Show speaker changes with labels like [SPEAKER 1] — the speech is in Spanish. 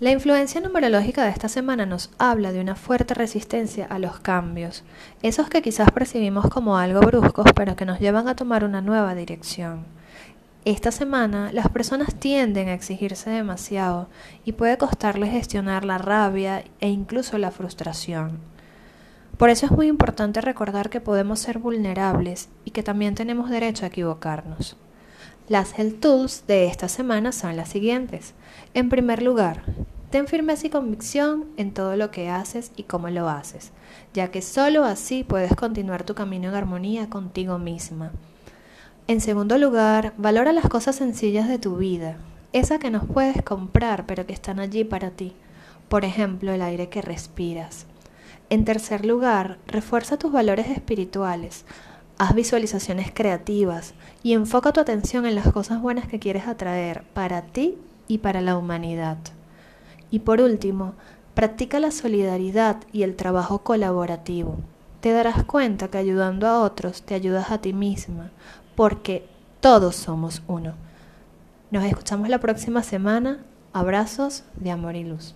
[SPEAKER 1] La influencia numerológica de esta semana nos habla de una fuerte resistencia a los cambios, esos que quizás percibimos como algo bruscos pero que nos llevan a tomar una nueva dirección. Esta semana las personas tienden a exigirse demasiado y puede costarles gestionar la rabia e incluso la frustración. Por eso es muy importante recordar que podemos ser vulnerables y que también tenemos derecho a equivocarnos. Las Health Tools de esta semana son las siguientes. En primer lugar, ten firmeza y convicción en todo lo que haces y cómo lo haces, ya que solo así puedes continuar tu camino en armonía contigo misma. En segundo lugar, valora las cosas sencillas de tu vida, esas que no puedes comprar pero que están allí para ti, por ejemplo, el aire que respiras. En tercer lugar, refuerza tus valores espirituales, haz visualizaciones creativas y enfoca tu atención en las cosas buenas que quieres atraer para ti y para la humanidad. Y por último, practica la solidaridad y el trabajo colaborativo. Te darás cuenta que ayudando a otros te ayudas a ti misma, porque todos somos uno. Nos escuchamos la próxima semana. Abrazos de amor y luz.